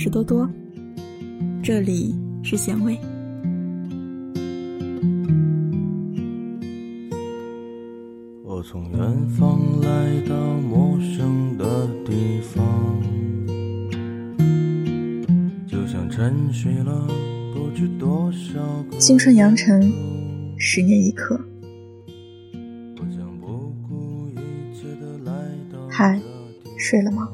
是多多，这里是咸味。我从远方来到陌生的地方，就像沉睡了不知多少个。青春扬尘，十年一刻。我将不顾一切地来到嗨，睡了吗？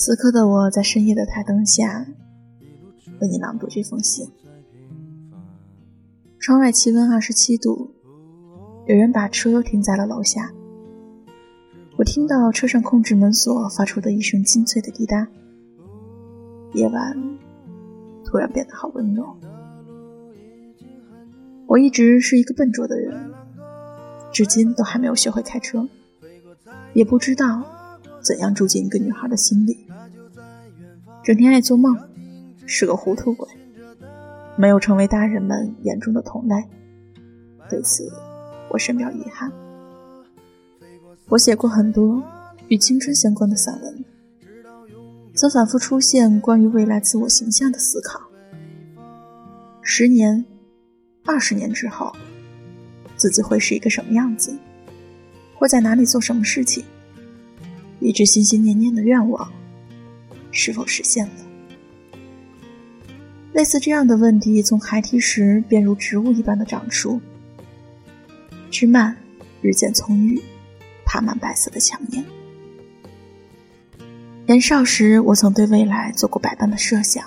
此刻的我在深夜的台灯下，为你朗读这封信。窗外气温二十七度，有人把车停在了楼下。我听到车上控制门锁发出的一声清脆的滴答。夜晚突然变得好温柔。我一直是一个笨拙的人，至今都还没有学会开车，也不知道怎样住进一个女孩的心里。整天爱做梦，是个糊涂鬼，没有成为大人们眼中的同类。对此，我深表遗憾。我写过很多与青春相关的散文，曾反复出现关于未来自我形象的思考。十年、二十年之后，自己会是一个什么样子？会在哪里做什么事情？一直心心念念的愿望。是否实现了？类似这样的问题，从孩提时便如植物一般的长出。枝蔓日渐葱郁，爬满白色的墙面。年少时，我曾对未来做过百般的设想：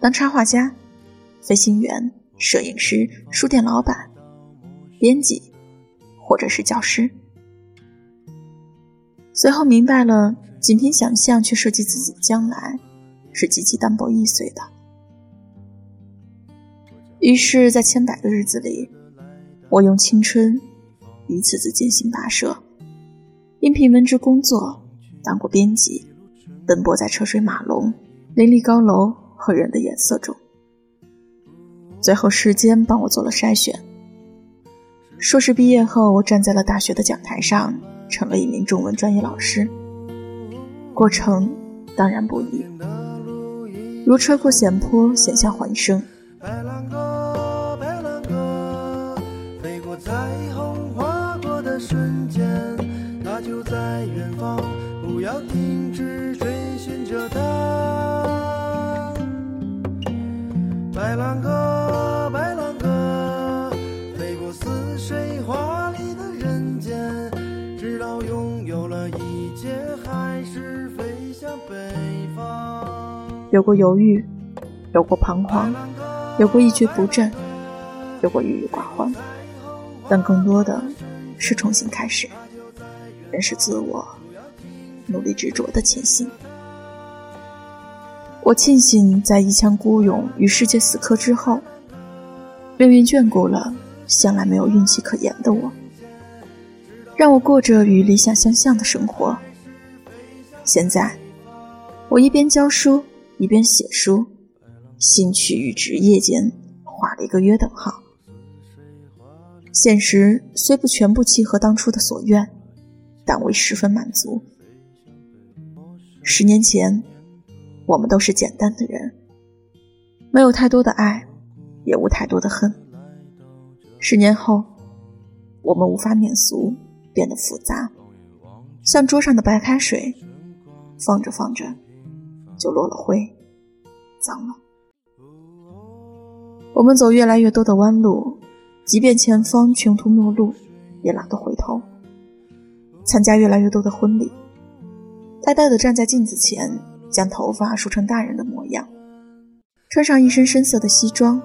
当插画家、飞行员、摄影师、书店老板、编辑，或者是教师。随后明白了。仅凭想象去设计自己的将来，是极其单薄易碎的。于是，在千百个日子里，我用青春一次次艰辛跋涉，应聘文职工作，当过编辑，奔波在车水马龙、林立高楼和人的眼色中。最后，时间帮我做了筛选。硕士毕业后，我站在了大学的讲台上，成了一名中文专业老师。过程当然不易，如车过险坡，险象环生。白兰鸽，白兰鸽，飞过彩虹，划过的瞬间，它就在远方，不要停止追寻着它。白兰鸽，白兰鸽，飞过似水华丽的人间，直到拥有了一切，还是。有过犹豫，有过彷徨，有过一蹶不振，有过郁郁寡欢，但更多的是重新开始，认识自我，努力执着的前行。我庆幸在一腔孤勇与世界死磕之后，命运眷顾了向来没有运气可言的我，让我过着与理想相像的生活。现在。我一边教书，一边写书，兴趣与职业间画了一个约等号。现实虽不全部契合当初的所愿，但我十分满足。十年前，我们都是简单的人，没有太多的爱，也无太多的恨。十年后，我们无法免俗，变得复杂，像桌上的白开水，放着放着。就落了灰，脏了。我们走越来越多的弯路，即便前方穷途末路，也懒得回头。参加越来越多的婚礼，呆呆地站在镜子前，将头发梳成大人的模样，穿上一身深色的西装，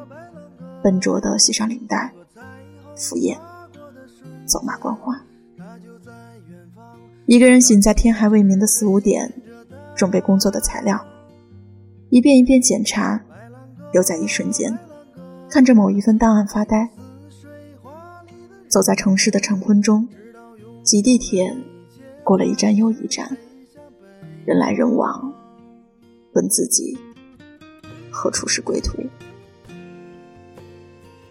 笨拙地系上领带，赴宴，走马观花。一个人醒在天还未明的四五点。准备工作的材料，一遍一遍检查，又在一瞬间看着某一份档案发呆。走在城市的晨昏中，挤地铁，过了一站又一站，人来人往，问自己何处是归途。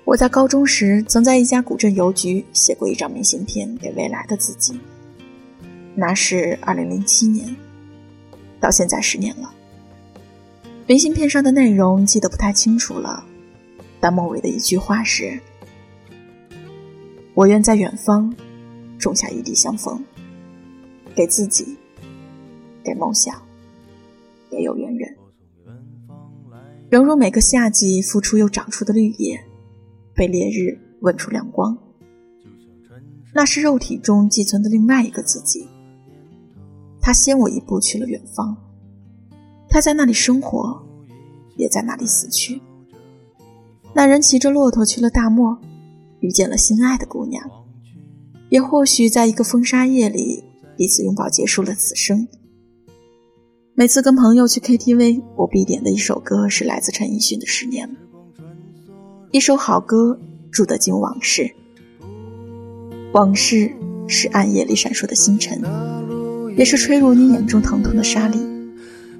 我在高中时曾在一家古镇邮局写过一张明信片给未来的自己，那是二零零七年。到现在十年了，明信片上的内容记得不太清楚了，但末尾的一句话是：“我愿在远方种下一地相逢，给自己，给梦想，也有缘人。”犹如每个夏季复出又长出的绿叶，被烈日吻出亮光。那是肉体中寄存的另外一个自己。他先我一步去了远方，他在那里生活，也在那里死去。那人骑着骆驼去了大漠，遇见了心爱的姑娘，也或许在一个风沙夜里，彼此拥抱结束了此生。每次跟朋友去 KTV，我必点的一首歌是来自陈奕迅的《十年》，一首好歌，住得进往事。往事是暗夜里闪烁的星辰，也是吹入你眼中疼痛的沙粒。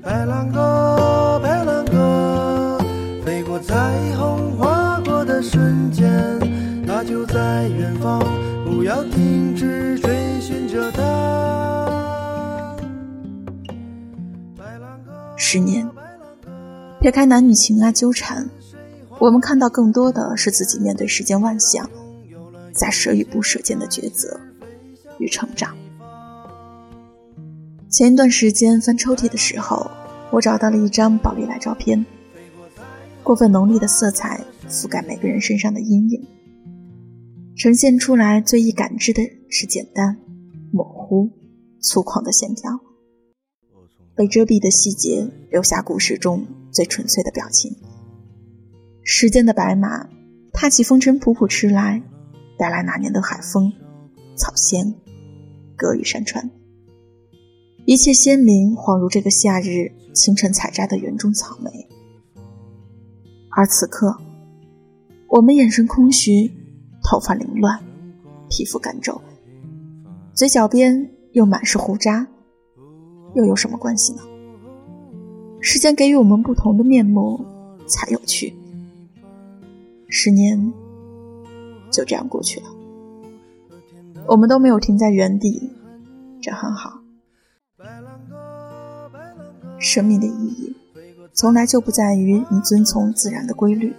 白兰鸽，白兰鸽，飞过彩虹划过的瞬间，它就在远方，不要停止追寻着它。十年，撇开男女情爱纠缠，我们看到更多的是自己面对世间万象，在舍与不舍间的抉择与成长。前一段时间翻抽屉的时候，我找到了一张宝丽来照片，过分浓丽的色彩覆盖每个人身上的阴影，呈现出来最易感知的是简单、模糊、粗犷的线条。被遮蔽的细节，留下故事中最纯粹的表情。时间的白马，踏起风尘仆仆驰来，带来那年的海风、草仙、歌与山川。一切鲜明，恍如这个夏日清晨采摘的园中草莓。而此刻，我们眼神空虚，头发凌乱，皮肤干皱，嘴角边又满是胡渣。又有什么关系呢？时间给予我们不同的面目，才有趣。十年就这样过去了，我们都没有停在原地，这很好。生命的意义，从来就不在于你遵从自然的规律，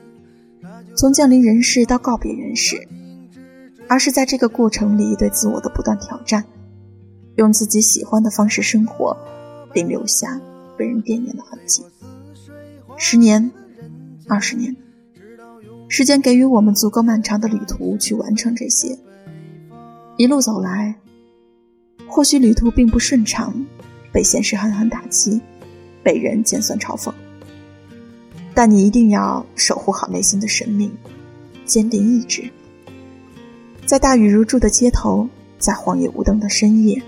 从降临人世到告别人世，而是在这个过程里对自我的不断挑战。用自己喜欢的方式生活，并留下被人惦念的痕迹。十年，二十年，时间给予我们足够漫长的旅途去完成这些。一路走来，或许旅途并不顺畅，被现实狠狠打击，被人尖酸嘲讽。但你一定要守护好内心的神秘，坚定意志。在大雨如注的街头，在荒野无灯的深夜。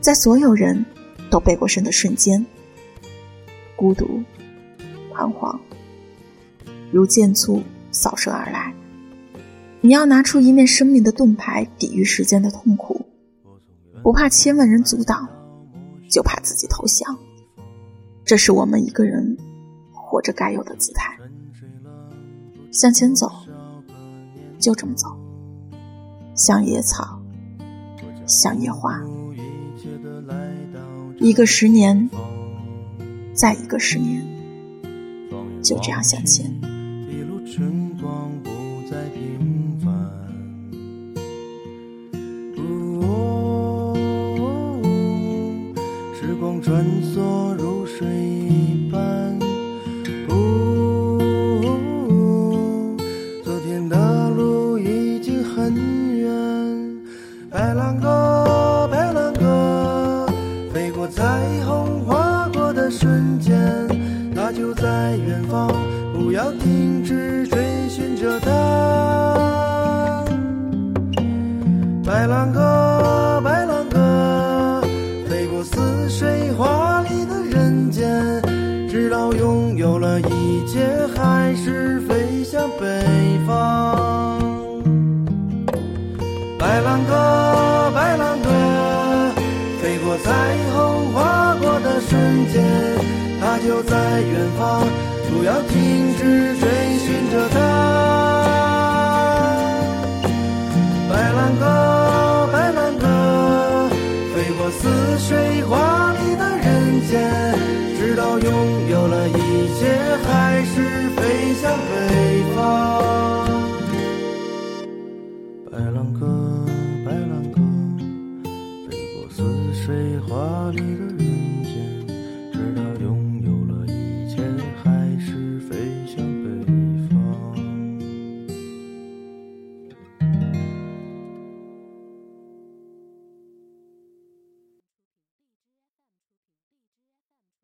在所有人都背过身的瞬间，孤独、彷徨，如箭簇扫射而来。你要拿出一面生命的盾牌，抵御时间的痛苦，不怕千万人阻挡，就怕自己投降。这是我们一个人活着该有的姿态。向前走，就这么走，像野草，像野花。一个十年，再一个十年，就这样向前。一路春光不再平停止追寻着它。白兰鸽，白兰鸽，飞过似水华丽的人间，直到拥有了一切，还是飞向北方。白兰鸽，白兰鸽，飞过彩虹划过的瞬间，它就在远方，不要停止水花里的人。